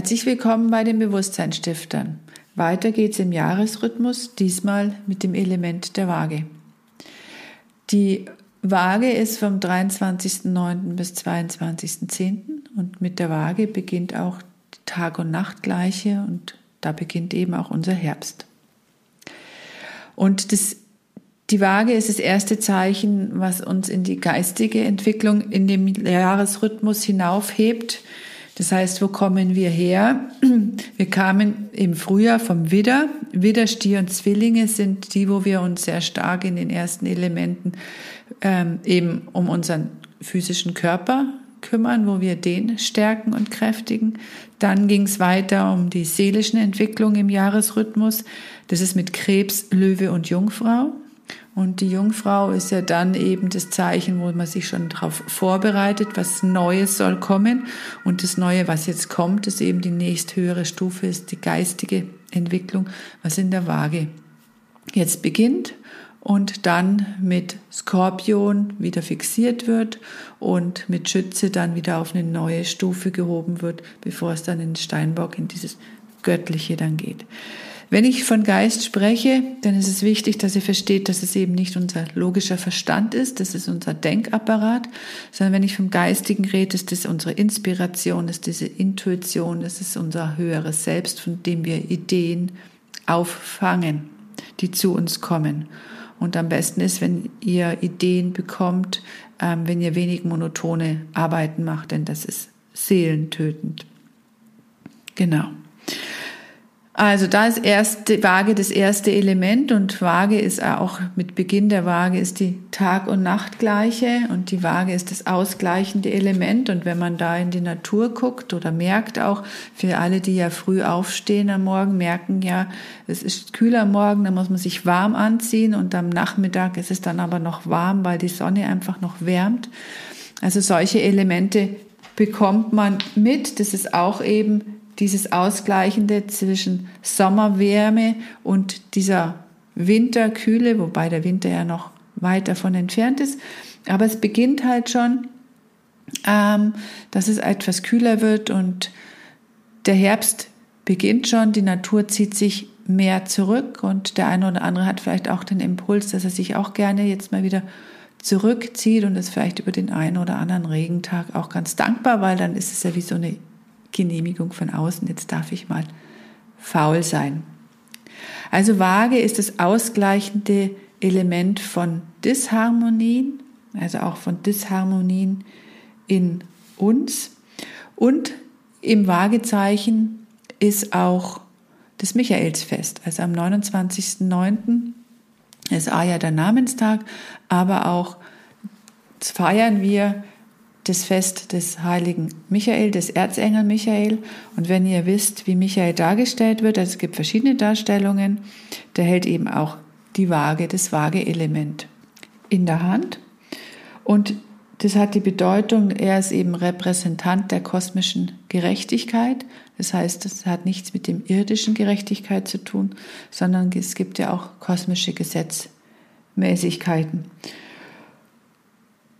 Herzlich willkommen bei den Bewusstseinsstiftern. Weiter geht's im Jahresrhythmus, diesmal mit dem Element der Waage. Die Waage ist vom 23.09. bis 22.10. und mit der Waage beginnt auch die Tag- und Nachtgleiche und da beginnt eben auch unser Herbst. Und das, die Waage ist das erste Zeichen, was uns in die geistige Entwicklung in dem Jahresrhythmus hinaufhebt. Das heißt, wo kommen wir her? Wir kamen im Frühjahr vom Widder. Widder, Stier und Zwillinge sind die, wo wir uns sehr stark in den ersten Elementen ähm, eben um unseren physischen Körper kümmern, wo wir den stärken und kräftigen. Dann ging es weiter um die seelischen Entwicklungen im Jahresrhythmus. Das ist mit Krebs, Löwe und Jungfrau. Und die Jungfrau ist ja dann eben das Zeichen, wo man sich schon darauf vorbereitet, was Neues soll kommen. Und das Neue, was jetzt kommt, ist eben die nächsthöhere Stufe, ist die geistige Entwicklung, was in der Waage jetzt beginnt und dann mit Skorpion wieder fixiert wird und mit Schütze dann wieder auf eine neue Stufe gehoben wird, bevor es dann in Steinbock in dieses Göttliche dann geht. Wenn ich von Geist spreche, dann ist es wichtig, dass ihr versteht, dass es eben nicht unser logischer Verstand ist, das ist unser Denkapparat, sondern wenn ich vom Geistigen rede, ist das unsere Inspiration, ist diese Intuition, das ist unser höheres Selbst, von dem wir Ideen auffangen, die zu uns kommen. Und am besten ist, wenn ihr Ideen bekommt, ähm, wenn ihr wenig monotone Arbeiten macht, denn das ist seelentötend. Genau. Also da ist erste Waage das erste Element und Waage ist auch mit Beginn der Waage ist die Tag- und Nachtgleiche und die Waage ist das ausgleichende Element und wenn man da in die Natur guckt oder merkt auch, für alle, die ja früh aufstehen am Morgen, merken ja, es ist kühler am Morgen, da muss man sich warm anziehen und am Nachmittag ist es dann aber noch warm, weil die Sonne einfach noch wärmt. Also solche Elemente bekommt man mit. Das ist auch eben dieses Ausgleichende zwischen Sommerwärme und dieser Winterkühle, wobei der Winter ja noch weit davon entfernt ist. Aber es beginnt halt schon, ähm, dass es etwas kühler wird und der Herbst beginnt schon, die Natur zieht sich mehr zurück und der eine oder andere hat vielleicht auch den Impuls, dass er sich auch gerne jetzt mal wieder zurückzieht und ist vielleicht über den einen oder anderen Regentag auch ganz dankbar, weil dann ist es ja wie so eine Genehmigung von außen, jetzt darf ich mal faul sein. Also Waage ist das ausgleichende Element von Disharmonien, also auch von Disharmonien in uns. Und im Waagezeichen ist auch das Michaelsfest. Also am 29.09. ist Aja der Namenstag, aber auch feiern wir das Fest des heiligen Michael, des Erzengel Michael. Und wenn ihr wisst, wie Michael dargestellt wird, also es gibt verschiedene Darstellungen, der hält eben auch die Waage, das Waageelement in der Hand. Und das hat die Bedeutung, er ist eben Repräsentant der kosmischen Gerechtigkeit. Das heißt, es hat nichts mit dem irdischen Gerechtigkeit zu tun, sondern es gibt ja auch kosmische Gesetzmäßigkeiten.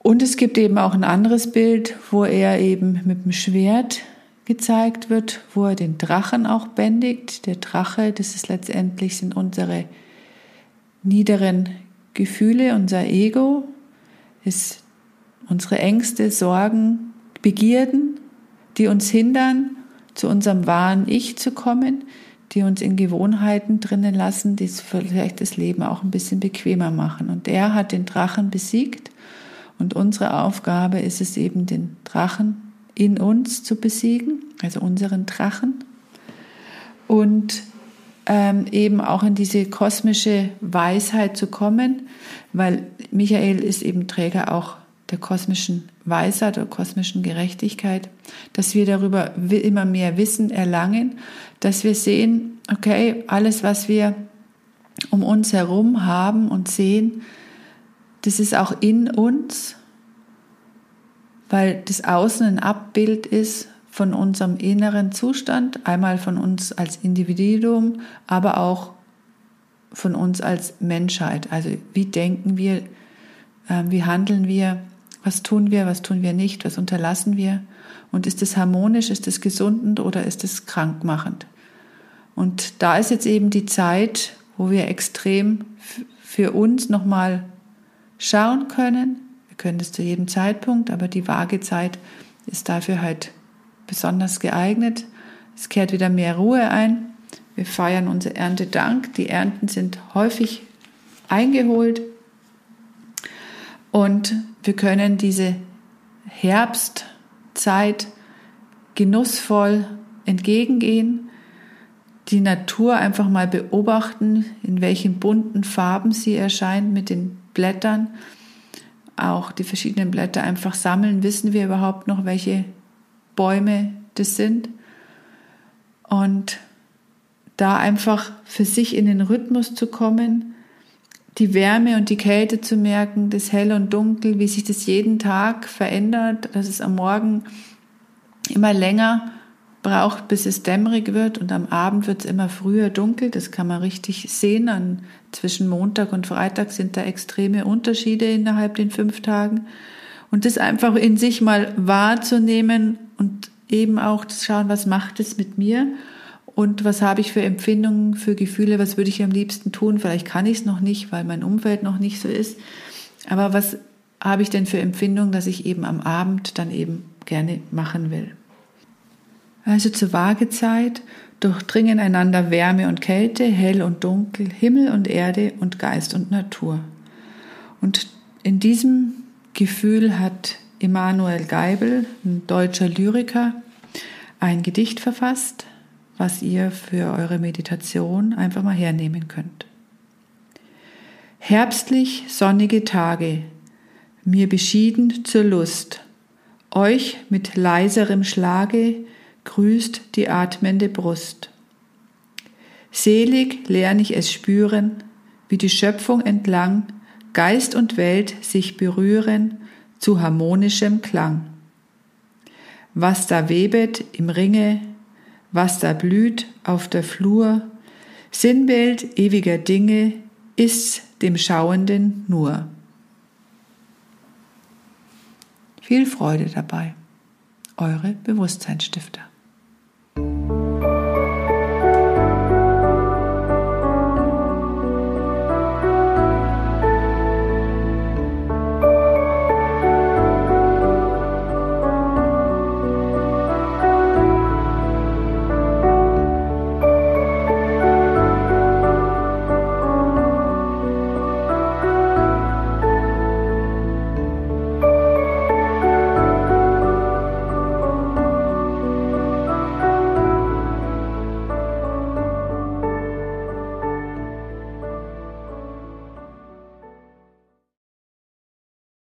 Und es gibt eben auch ein anderes Bild, wo er eben mit dem Schwert gezeigt wird, wo er den Drachen auch bändigt. Der Drache, das ist letztendlich sind unsere niederen Gefühle, unser Ego, ist unsere Ängste, Sorgen, Begierden, die uns hindern, zu unserem wahren Ich zu kommen, die uns in Gewohnheiten drinnen lassen, die vielleicht das Leben auch ein bisschen bequemer machen. Und er hat den Drachen besiegt und unsere Aufgabe ist es eben, den Drachen in uns zu besiegen, also unseren Drachen. Und ähm, eben auch in diese kosmische Weisheit zu kommen, weil Michael ist eben Träger auch der kosmischen Weisheit der kosmischen Gerechtigkeit, dass wir darüber immer mehr Wissen erlangen, dass wir sehen, okay, alles, was wir um uns herum haben und sehen, das ist auch in uns, weil das Außen ein Abbild ist von unserem inneren Zustand, einmal von uns als Individuum, aber auch von uns als Menschheit. Also wie denken wir, ähm, wie handeln wir, was tun wir, was tun wir nicht, was unterlassen wir. Und ist es harmonisch, ist es gesundend oder ist es krankmachend? Und da ist jetzt eben die Zeit, wo wir extrem für uns nochmal schauen können. Wir können das zu jedem Zeitpunkt, aber die Waagezeit ist dafür halt besonders geeignet. Es kehrt wieder mehr Ruhe ein. Wir feiern unsere Erntedank. Die Ernten sind häufig eingeholt. Und wir können diese Herbstzeit genussvoll entgegengehen, die Natur einfach mal beobachten, in welchen bunten Farben sie erscheint mit den Blättern, auch die verschiedenen Blätter einfach sammeln. Wissen wir überhaupt noch, welche Bäume das sind? Und da einfach für sich in den Rhythmus zu kommen, die Wärme und die Kälte zu merken, das Hell und Dunkel, wie sich das jeden Tag verändert, dass es am Morgen immer länger braucht, bis es dämmerig wird und am Abend wird es immer früher dunkel. Das kann man richtig sehen. An, zwischen Montag und Freitag sind da extreme Unterschiede innerhalb den fünf Tagen. Und das einfach in sich mal wahrzunehmen und eben auch zu schauen, was macht es mit mir und was habe ich für Empfindungen, für Gefühle, was würde ich am liebsten tun. Vielleicht kann ich es noch nicht, weil mein Umfeld noch nicht so ist. Aber was habe ich denn für Empfindungen, dass ich eben am Abend dann eben gerne machen will? Also zur Waagezeit durchdringen einander Wärme und Kälte, hell und dunkel, Himmel und Erde und Geist und Natur. Und in diesem Gefühl hat Emanuel Geibel, ein deutscher Lyriker, ein Gedicht verfasst, was ihr für eure Meditation einfach mal hernehmen könnt. Herbstlich sonnige Tage, mir beschieden zur Lust, euch mit leiserem Schlage grüßt die atmende Brust. Selig lern ich es spüren, wie die Schöpfung entlang Geist und Welt sich berühren zu harmonischem Klang. Was da webet im Ringe, was da blüht auf der Flur, Sinnbild ewiger Dinge ist dem Schauenden nur. Viel Freude dabei. Eure Bewusstseinsstifter.